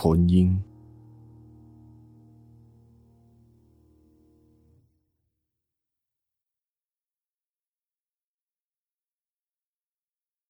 纯音。